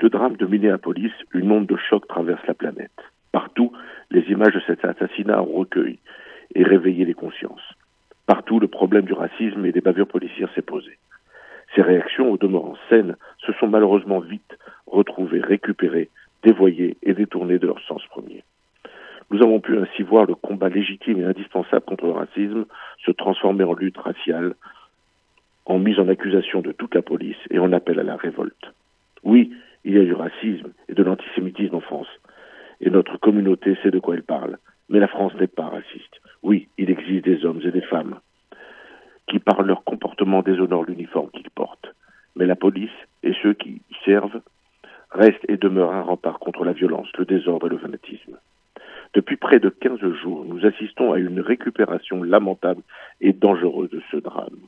Le drame de Minneapolis, une onde de choc traverse la planète. Partout, les images de cet assassinat ont recueilli et réveillé les consciences. Partout, le problème du racisme et des bavures policières s'est posé. Ces réactions, au demeurant saines, se sont malheureusement vite retrouvées, récupérées, dévoyées et détournées de leur sens premier. Nous avons pu ainsi voir le combat légitime et indispensable contre le racisme se transformer en lutte raciale, en mise en accusation de toute la police et en appel à la révolte. Oui, il y a du racisme et de l'antisémitisme en France, et notre communauté sait de quoi elle parle. Mais la France n'est pas raciste. Oui, il existe des hommes et des femmes qui, par leur comportement, déshonorent l'uniforme qu'ils portent. Mais la police et ceux qui y servent restent et demeurent un rempart contre la violence, le désordre et le fanatisme. Depuis près de 15 jours, nous assistons à une récupération lamentable et dangereuse de ce drame.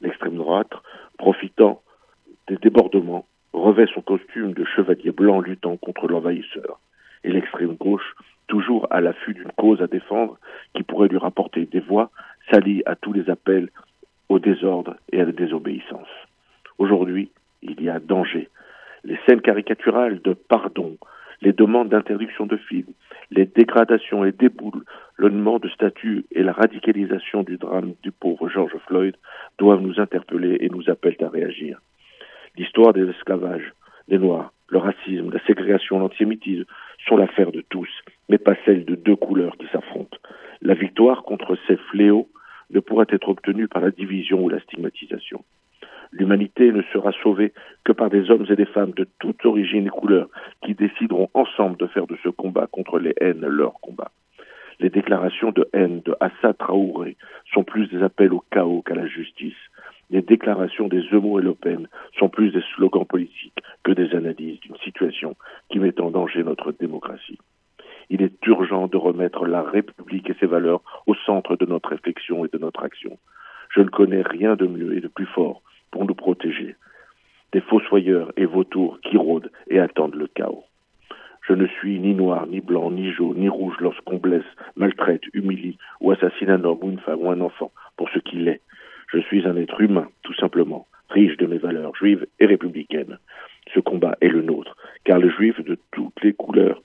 L'extrême droite, profitant des débordements, revêt son costume de chevalier blanc luttant contre l'envahisseur. Et l'extrême gauche, toujours à l'affût d'une cause à défendre qui pourrait lui rapporter des voix, s'allie à tous les appels au désordre et à la désobéissance. Aujourd'hui, il y a danger. Les scènes caricaturales de pardon, les demandes d'interdiction de films, les dégradations et déboulements de statuts et la radicalisation du drame du pauvre George Floyd doivent nous interpeller et nous appellent à réagir. L'histoire des esclavages, des Noirs, le racisme, la ségrégation, l'antisémitisme sont l'affaire de tous, mais pas celle de deux couleurs qui s'affrontent. La victoire contre ces fléaux ne pourra être obtenue par la division ou la stigmatisation. L'humanité ne sera sauvée que par des hommes et des femmes de toute origine et couleur qui décideront ensemble de faire de ce combat contre les haines leur combat. Les déclarations de haine de Assad Traoré sont plus des appels au chaos qu'à la justice. Les déclarations des Zemo et Le Pen sont plus des slogans politiques que des analyses d'une situation qui met en danger notre démocratie. Il est urgent de remettre la République et ses valeurs au centre de notre réflexion et de notre action. Je ne connais rien de mieux et de plus fort pour nous protéger des fossoyeurs et vautours qui rôdent et attendent le chaos. Je ne suis ni noir, ni blanc, ni jaune, ni rouge lorsqu'on blesse, maltraite, ou assassine un homme ou une femme ou un enfant pour ce qu'il est. Je suis un être humain, tout simplement, riche de mes valeurs juives et républicaines. Ce combat est le nôtre, car les juifs de toutes les couleurs